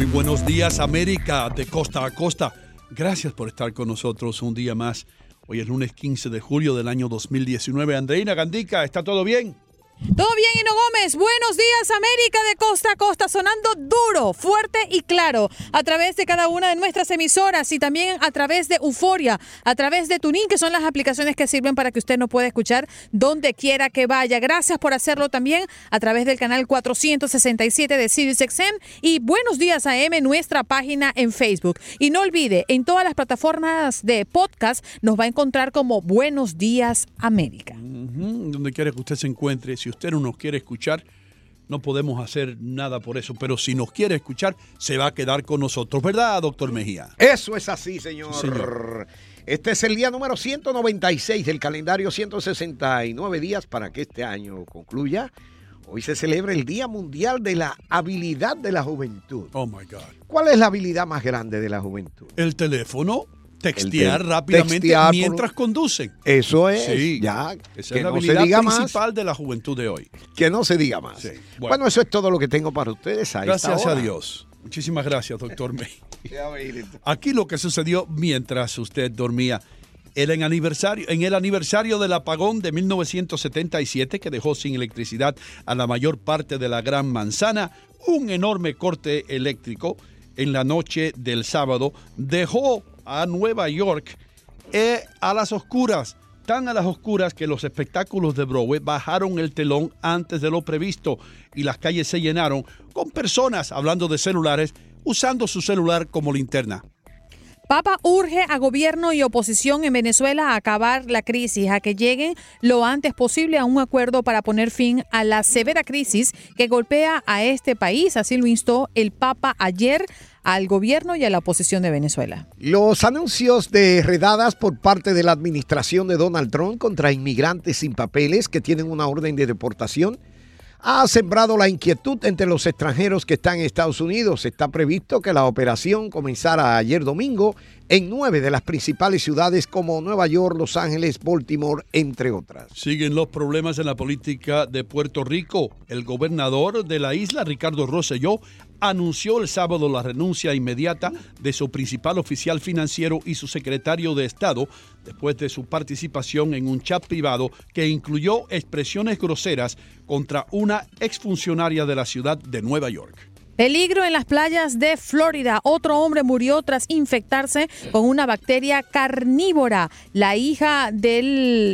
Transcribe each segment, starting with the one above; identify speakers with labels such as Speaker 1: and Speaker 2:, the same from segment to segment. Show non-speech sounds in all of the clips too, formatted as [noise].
Speaker 1: Muy buenos días América de costa a costa. Gracias por estar con nosotros un día más. Hoy es lunes 15 de julio del año 2019. Andreina Gandica, ¿está todo bien?
Speaker 2: Todo bien, Hino Gómez. Buenos días, América de costa a costa, sonando duro, fuerte y claro, a través de cada una de nuestras emisoras y también a través de Euforia, a través de Tuning, que son las aplicaciones que sirven para que usted nos pueda escuchar donde quiera que vaya. Gracias por hacerlo también a través del canal 467 de SiriusXM y Buenos Días AM, nuestra página en Facebook. Y no olvide, en todas las plataformas de podcast nos va a encontrar como Buenos Días América.
Speaker 1: Donde quiera que usted se encuentre, si usted no nos quiere escuchar, no podemos hacer nada por eso, pero si nos quiere escuchar, se va a quedar con nosotros, ¿verdad, doctor Mejía?
Speaker 3: Eso es así, señor.
Speaker 1: Sí, señor.
Speaker 3: Este es el día número 196 del calendario 169 días para que este año concluya. Hoy se celebra el Día Mundial de la Habilidad de la Juventud.
Speaker 1: Oh my God.
Speaker 3: ¿Cuál es la habilidad más grande de la juventud?
Speaker 1: El teléfono, textear
Speaker 3: El
Speaker 1: rápidamente
Speaker 3: textear por-
Speaker 1: mientras conducen.
Speaker 3: Eso es,
Speaker 1: Sí,
Speaker 3: ya,
Speaker 1: Esa
Speaker 3: que
Speaker 1: es la
Speaker 3: no se diga más,
Speaker 1: principal de la juventud de hoy.
Speaker 3: que no se diga más.
Speaker 1: Sí,
Speaker 3: bueno.
Speaker 1: bueno.
Speaker 3: eso es todo lo que tengo para ustedes. a esta
Speaker 1: Gracias a. Dios. Muchísimas gracias, doctor May. [laughs] Aquí lo que sucedió mientras usted dormía. Era en, aniversario, en el aniversario del apagón de 1977 que dejó sin electricidad a la mayor parte de la Gran Manzana, un enorme corte eléctrico en la noche del sábado dejó a Nueva York eh, a las oscuras, tan a las oscuras que los espectáculos de Broadway bajaron el telón antes de lo previsto y las calles se llenaron con personas hablando de celulares usando su celular como linterna.
Speaker 2: Papa urge a gobierno y oposición en Venezuela a acabar la crisis, a que lleguen lo antes posible a un acuerdo para poner fin a la severa crisis que golpea a este país. Así lo instó el Papa ayer al gobierno y a la oposición de Venezuela.
Speaker 3: Los anuncios de redadas por parte de la administración de Donald Trump contra inmigrantes sin papeles que tienen una orden de deportación ha sembrado la inquietud entre los extranjeros que están en Estados Unidos. Está previsto que la operación comenzara ayer domingo en nueve de las principales ciudades como Nueva York, Los Ángeles, Baltimore, entre otras.
Speaker 1: Siguen los problemas en la política de Puerto Rico. El gobernador de la isla, Ricardo Rosselló, anunció el sábado la renuncia inmediata de su principal oficial financiero y su secretario de Estado después de su participación en un chat privado que incluyó expresiones groseras contra una exfuncionaria de la ciudad de Nueva York.
Speaker 2: Peligro en las playas de Florida. Otro hombre murió tras infectarse con una bacteria carnívora. La hija de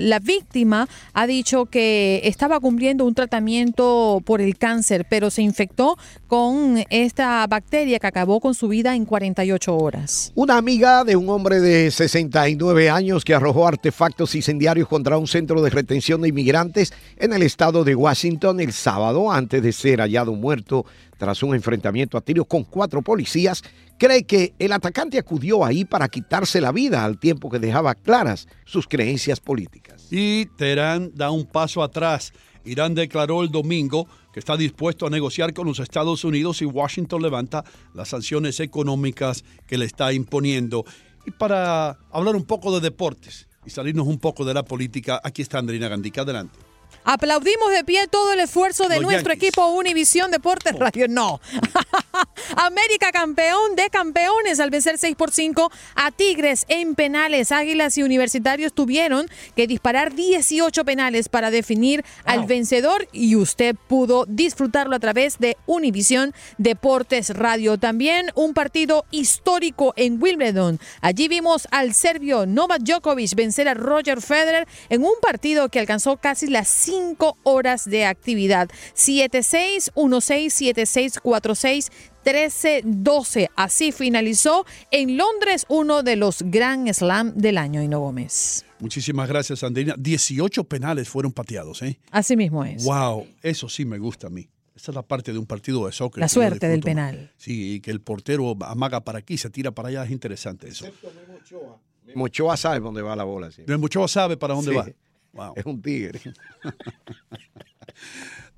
Speaker 2: la víctima ha dicho que estaba cumpliendo un tratamiento por el cáncer, pero se infectó con esta bacteria que acabó con su vida en 48 horas.
Speaker 3: Una amiga de un hombre de 69 años que arrojó artefactos incendiarios contra un centro de retención de inmigrantes en el estado de Washington el sábado antes de ser hallado muerto tras un enfrentamiento a tiros con cuatro policías, cree que el atacante acudió ahí para quitarse la vida al tiempo que dejaba claras sus creencias políticas.
Speaker 1: Y Teherán da un paso atrás. Irán declaró el domingo que está dispuesto a negociar con los Estados Unidos y Washington levanta las sanciones económicas que le está imponiendo. Y para hablar un poco de deportes y salirnos un poco de la política, aquí está Andrina Gandica. Adelante.
Speaker 2: Aplaudimos de pie todo el esfuerzo de
Speaker 1: Los
Speaker 2: nuestro
Speaker 1: Yankees.
Speaker 2: equipo Univisión Deportes Radio. No. [laughs] América campeón de campeones al vencer 6 por 5 a Tigres en penales. Águilas y Universitarios tuvieron que disparar 18 penales para definir al vencedor y usted pudo disfrutarlo a través de Univisión Deportes Radio. También un partido histórico en Wimbledon. Allí vimos al serbio Novak Djokovic vencer a Roger Federer en un partido que alcanzó casi las 5 horas de actividad. 7-6, 1-6, 7-6, 4-6. 13-12. Así finalizó en Londres uno de los Grand Slam del año, Hino Gómez.
Speaker 1: Muchísimas gracias, Andrina. 18 penales fueron pateados, ¿eh?
Speaker 2: Así mismo es.
Speaker 1: Wow, eso sí me gusta a mí. Esa es la parte de un partido de soccer.
Speaker 2: La suerte del penal.
Speaker 1: Sí, y que el portero amaga para aquí, se tira para allá, es interesante eso.
Speaker 3: Mochoa sabe dónde va la bola. sí.
Speaker 1: De mucho sabe para dónde
Speaker 3: Sí.
Speaker 1: va. Wow.
Speaker 3: Es un tigre. [laughs]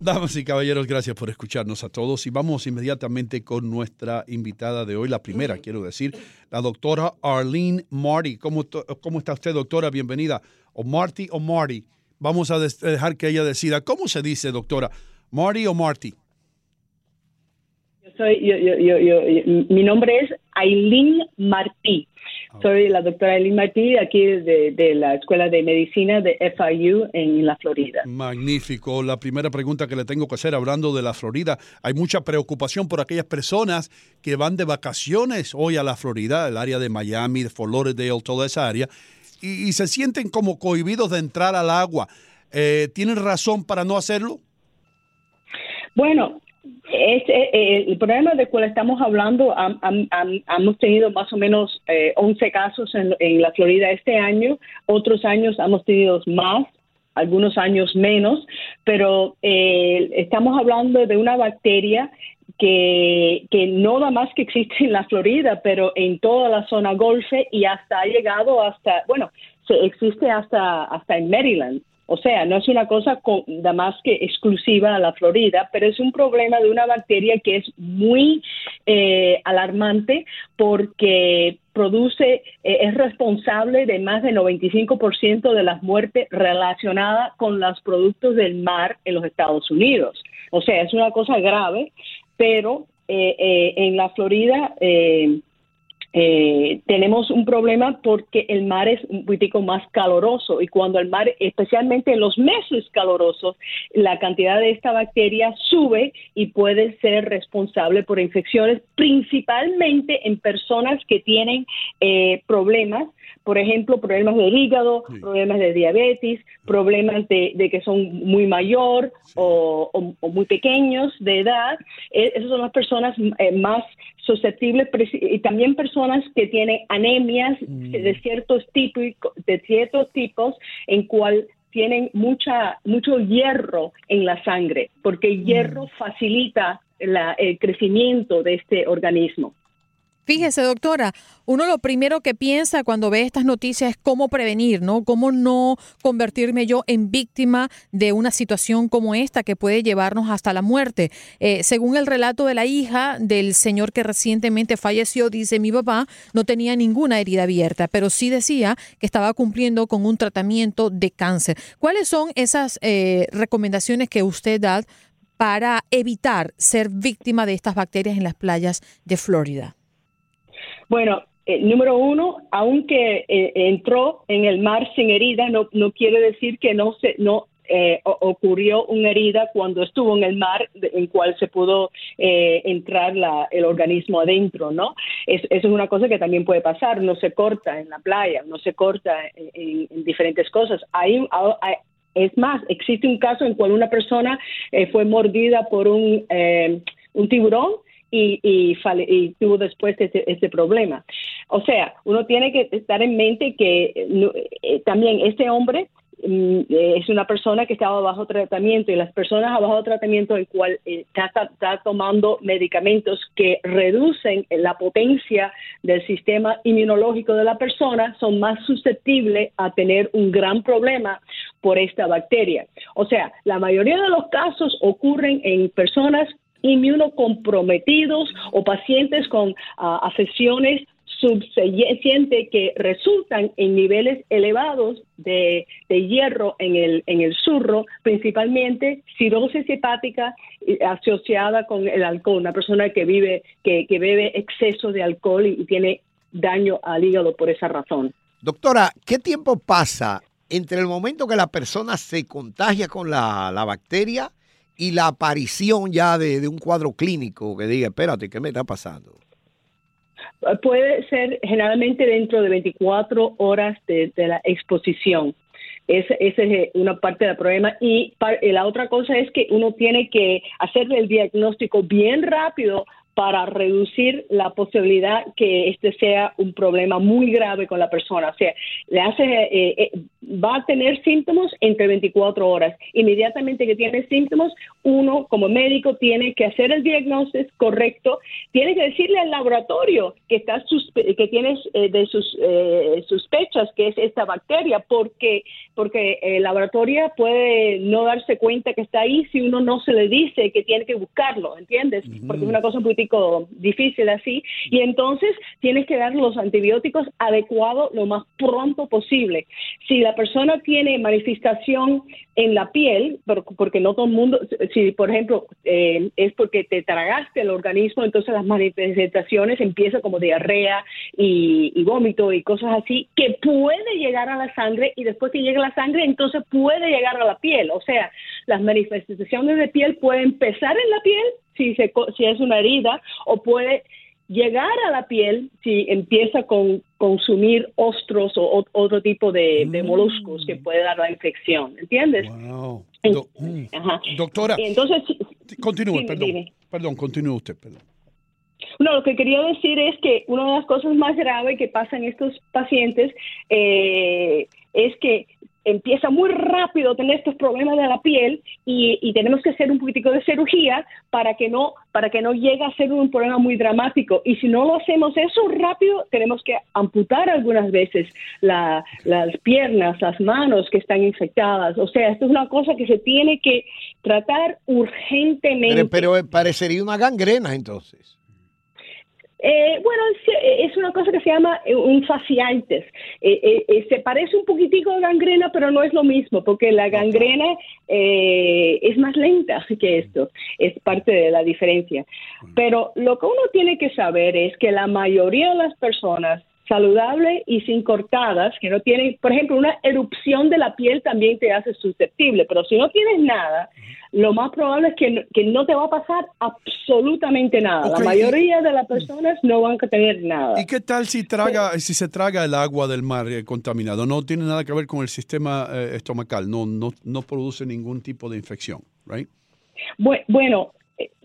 Speaker 1: Damas y caballeros, gracias por escucharnos a todos y vamos inmediatamente con nuestra invitada de hoy, la primera, quiero decir, la doctora Arlene Marty. ¿Cómo, cómo está usted, doctora? Bienvenida. O Marty o Marty. Vamos a dejar que ella decida. ¿Cómo se dice, doctora? ¿Marty o Marty?
Speaker 4: soy, yo, yo, yo, yo- mi nombre es Aileen Martí. Soy la doctora Aileen Martí aquí de, de la Escuela de Medicina de FIU en la Florida.
Speaker 1: Magnífico. La primera pregunta que le tengo que hacer hablando de la Florida, hay mucha preocupación por aquellas personas que van de vacaciones hoy a la Florida, el área de Miami, de Fort Lauderdale, toda esa área, y, y se sienten como cohibidos de entrar al agua. Eh, ¿Tienen razón para no hacerlo?
Speaker 4: Bueno, es, eh, el problema del cual estamos hablando, hemos tenido más o menos eh, 11 casos en, en la Florida este año, otros años hemos tenido más, algunos años menos, pero eh, estamos hablando de una bacteria que, que no nada más que existe en la Florida, pero en toda la zona golfe y hasta ha llegado hasta, bueno, se existe hasta, hasta en Maryland. O sea, no es una cosa nada más que exclusiva a la Florida, pero es un problema de una bacteria que es muy eh, alarmante porque produce, eh, es responsable de más del 95% de las muertes relacionadas con los productos del mar en los Estados Unidos. O sea, es una cosa grave, pero eh, eh, en la Florida eh, tenemos un problema porque el mar es un poquitico más caloroso y cuando el mar, especialmente en los meses calurosos, la cantidad de esta bacteria sube y puede ser responsable por infecciones, principalmente en personas que tienen eh, problemas, por ejemplo, problemas del hígado, problemas de diabetes, problemas de, de que son muy mayor o, o- o muy pequeños de edad. Eh, esas son las personas eh, más susceptibles y también personas que tienen anemias de ciertos tipos de ciertos tipos en cual tienen mucha mucho hierro en la sangre porque el hierro facilita la- el crecimiento de este organismo.
Speaker 2: Fíjese, doctora, uno lo primero que piensa cuando ve estas noticias es cómo prevenir, ¿no? Cómo no convertirme yo en víctima de una situación como esta que puede llevarnos hasta la muerte. Eh, según el relato de la hija del señor que recientemente falleció, dice mi papá no tenía ninguna herida abierta, pero sí decía que estaba cumpliendo con un tratamiento de cáncer. ¿Cuáles son esas eh, recomendaciones que usted da para evitar ser víctima de estas bacterias en las playas de Florida?
Speaker 4: Bueno, eh, número uno, aunque eh, entró en el mar sin herida, no, no quiere decir que no se no eh, ocurrió una herida cuando estuvo en el mar en cual se pudo eh, entrar la- el organismo adentro, ¿no? Es- eso es una cosa que también puede pasar. No se corta en la playa, no se corta en, en- en diferentes cosas. Hay- es más, existe un caso en cual una persona eh, fue mordida por un, eh, un tiburón y, y, tuvo después ese, problema. O sea, uno tiene que estar en mente que eh, eh, también este hombre mm, eh, es una persona que estaba bajo tratamiento y las personas bajo tratamiento el cual está tomando medicamentos que reducen la potencia del sistema inmunológico de la persona son más susceptibles a tener un gran problema por esta bacteria. O sea, la mayoría de los casos ocurren en personas inmunocomprometidos o pacientes con ah, afecciones subsiguientes que resultan en niveles elevados de, hierro en el, en el surro, principalmente cirrosis hepática asociada con el alcohol, una persona que vive, que, que bebe exceso de alcohol y, y tiene daño al hígado por esa razón.
Speaker 3: Doctora, ¿qué tiempo pasa entre el momento que la persona se contagia con la, la bacteria y la aparición ya de, de un cuadro clínico que diga, espérate, ¿qué me está pasando?
Speaker 4: Puede ser generalmente dentro de 24 horas de, de la exposición. Esa es eh, una parte del problema. Y eh, la otra cosa es que uno tiene que hacerle el diagnóstico bien rápido para reducir la posibilidad que este sea un problema muy grave con la persona. O sea, le hace, eh, eh, va a tener síntomas entre 24 horas. Inmediatamente que tiene síntomas, uno como médico tiene que hacer el diagnóstico correcto, tiene que decirle al laboratorio que está suspe- que tienes eh, de sus eh, sospechas que es esta bacteria, porque porque el laboratorio puede no darse cuenta que está ahí si uno no se le dice que tiene que buscarlo, ¿entiendes? Porque es una cosa un poquitico difícil así. Y entonces tienes que dar los antibióticos adecuados lo más pronto posible. Si la persona tiene manifestación en la piel, porque no todo el mundo, si por ejemplo eh, es porque te tragaste el organismo, entonces las manifestaciones empiezan como diarrea y, vómito y cosas así, que puede llegar a la sangre y después que llega la sangre, entonces puede llegar a la piel. O sea, las manifestaciones de piel pueden empezar en la piel si, se, si es una herida o puede llegar a la piel si empieza con consumir ostros o, otro tipo de, mm. moluscos que puede dar la infección, ¿entiendes?
Speaker 1: Wow. Mm. Doctora, entonces continúe, perdón, perdón, continúe usted, perdón.
Speaker 4: No, lo que quería decir es que una de las cosas más graves que pasa en estos pacientes eh, es que empieza muy rápido a tener estos problemas de la piel y, tenemos que hacer un poquitico de cirugía para que no para que no llegue a ser un problema muy dramático. Y si no lo hacemos eso rápido tenemos que amputar algunas veces las piernas las manos que están infectadas. O sea esto es una cosa que se tiene que tratar urgentemente.
Speaker 3: Pero parecería una gangrena entonces
Speaker 4: eh, bueno, es, una cosa que se llama eh, un fasciantes. Eh, se parece un poquitico a gangrena, pero no es lo mismo, porque la gangrena es más lenta [laughs] que esto. Es parte de la diferencia. Pero lo que uno tiene que saber es que la mayoría de las personas saludables y sin cortadas, que no tienen, por ejemplo, una erupción de la piel también te hace susceptible, pero si no tienes nada, lo más probable es que, no te va a pasar absolutamente nada. La mayoría de las personas no van a tener nada.
Speaker 1: ¿Y qué tal si traga, si se traga el agua del mar eh, contaminado? No tiene nada que ver con el sistema eh, estomacal, no, no, no produce ningún tipo de infección, ¿right?
Speaker 4: Bueno,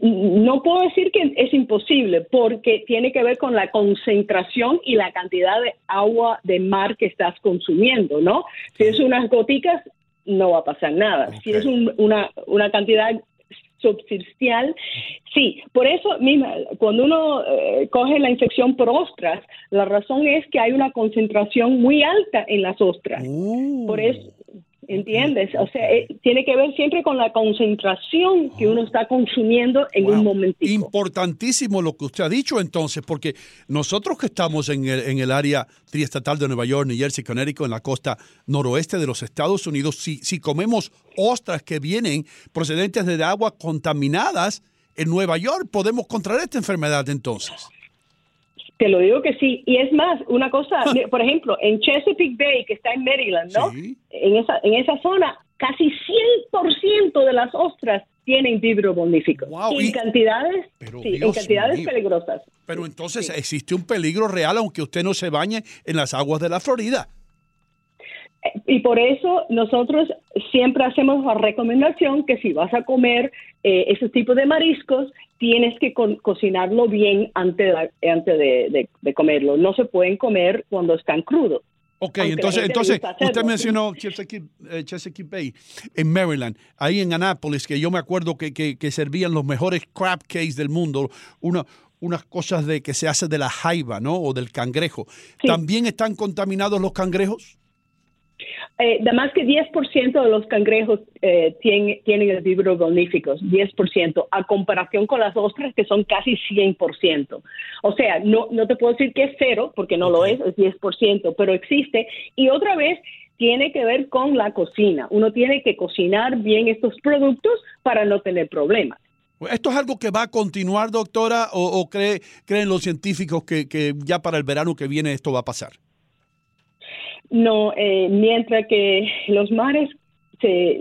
Speaker 4: no puedo decir que es imposible porque tiene que ver con la concentración y la cantidad de agua de mar que estás consumiendo, ¿no? Si es unas goticas, no va a pasar nada. Si es una, una cantidad substancial, sí. Por eso misma, cuando uno eh, coge la infección por ostras, la razón es que hay una concentración muy alta en las ostras. Uh. Por eso, ¿Entiendes? O sea, eh, tiene que ver siempre con la concentración que uno está consumiendo en un momento.
Speaker 1: Importantísimo lo que usted ha dicho entonces, porque nosotros que estamos en el, en el área triestatal de Nueva York, New Jersey, Connecticut, en la costa noroeste de los Estados Unidos, si, si comemos ostras que vienen procedentes de aguas contaminadas en Nueva York, podemos contraer esta enfermedad entonces.
Speaker 4: Te lo digo que sí. Y es más, una cosa, por ejemplo, en Chesapeake Bay, que está en Maryland, ¿no? En, esa, en esa zona, casi 100% de las ostras tienen vibro Wow. En cantidades, sí, en cantidades peligrosas.
Speaker 1: Pero entonces existe un peligro real aunque usted no se bañe en las aguas de la Florida.
Speaker 4: Y por eso nosotros siempre hacemos la recomendación que si vas a comer eh, ese tipo de mariscos, tienes que cocinarlo bien antes, de, antes de, comerlo. No se pueden comer cuando están crudos.
Speaker 1: Ok, entonces, entonces usted mencionó Chesapeake, eh, Chesapeake, Bay en Maryland, ahí en Annapolis, que yo me acuerdo que, que, servían los mejores crab cakes del mundo, una, unas cosas de que se hace de la jaiba, ¿no? O del cangrejo. ¿También están contaminados los cangrejos?
Speaker 4: Eh, de más que 10% de los cangrejos eh, tienen, tienen el 10%, a comparación con las ostras que son casi 100%. O sea, no, no te puedo decir que es cero, porque no lo es, es 10%, pero existe. Y otra vez, tiene que ver con la cocina. Uno tiene que cocinar bien estos productos para no tener problemas.
Speaker 1: ¿Esto es algo que va a continuar, doctora, o, cree, creen los científicos que, que ya para el verano que viene esto va a pasar?
Speaker 4: No, eh, mientras que los mares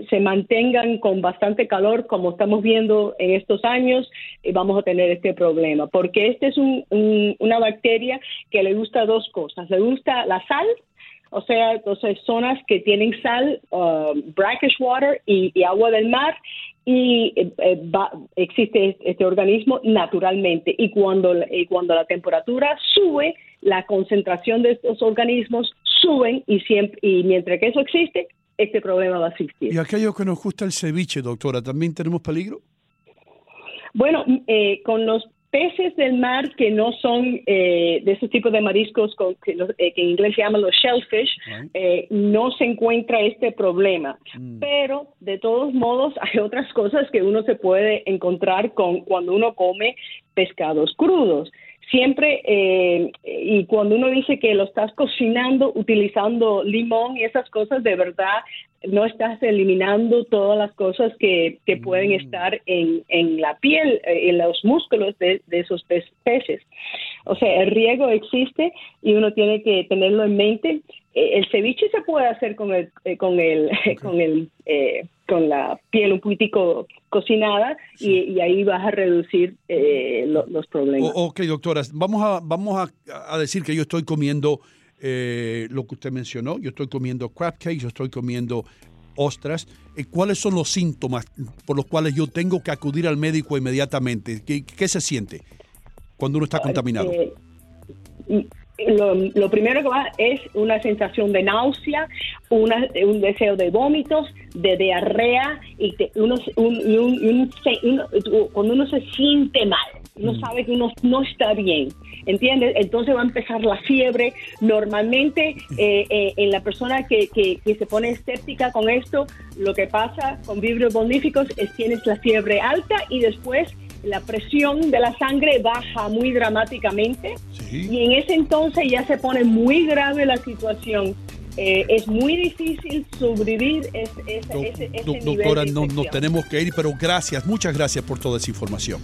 Speaker 4: se, mantengan con bastante calor, como estamos viendo en estos años, eh, vamos a tener este problema, porque este es un, una bacteria que le gusta dos cosas. Le gusta la sal, o sea, entonces zonas que tienen sal, uh, brackish water y, agua del mar, y eh, existe este organismo naturalmente. Y cuando, y cuando la temperatura sube, la concentración de estos organismos suben y, siempre, y mientras que eso existe, este problema va a existir.
Speaker 1: ¿Y aquello que nos gusta el ceviche, doctora, también tenemos peligro?
Speaker 4: Bueno, eh, con los peces del mar que no son eh, de ese tipo de mariscos con, que, eh, en inglés se llaman los shellfish, no se encuentra este problema. Mm. Pero de todos modos [laughs] hay otras cosas que uno se puede encontrar con cuando uno come pescados crudos siempre, eh, y cuando uno dice que lo estás cocinando utilizando limón y esas cosas, de verdad no estás eliminando todas las cosas que, que pueden
Speaker 3: Mm.
Speaker 4: estar en, en la piel, eh, en los músculos de, de esos pe- peces. O sea, el riego existe y uno tiene que tenerlo en mente. Eh, el ceviche se puede hacer con el, eh, con el, [laughs] con el, eh, con la piel un poquitico cocinada y, y ahí vas a reducir eh, lo- los problemas.
Speaker 1: O- ok, doctora, vamos a, vamos a, a decir que yo estoy comiendo eh, lo que usted mencionó, yo estoy comiendo crab cake, yo estoy comiendo ostras. Eh, ¿Cuáles son los síntomas por los cuales yo tengo que acudir al médico inmediatamente? ¿Qué, qué se siente cuando uno está contaminado?
Speaker 4: Eh, lo, lo primero que va es una sensación de náusea, una- un deseo de vómitos, de diarrea y te- uno, se- un- cuando uno se siente mal, uno sabe que uno no está bien, ¿entiendes? Entonces va a empezar la fiebre. Normalmente eh, eh, en la persona que, que- que se pone escéptica con esto, lo que pasa con vibrios boníficos es tienes la fiebre alta y después la presión de la sangre baja muy dramáticamente
Speaker 1: Sí.
Speaker 4: y en ese entonces ya se pone muy grave la situación. Eh, es muy difícil sobrevivir ese, ese,
Speaker 1: Do-
Speaker 4: ese, ese
Speaker 1: do-
Speaker 4: nivel
Speaker 1: doctora,
Speaker 4: de
Speaker 1: no, nos tenemos que ir, pero gracias, muchas gracias por toda esa información.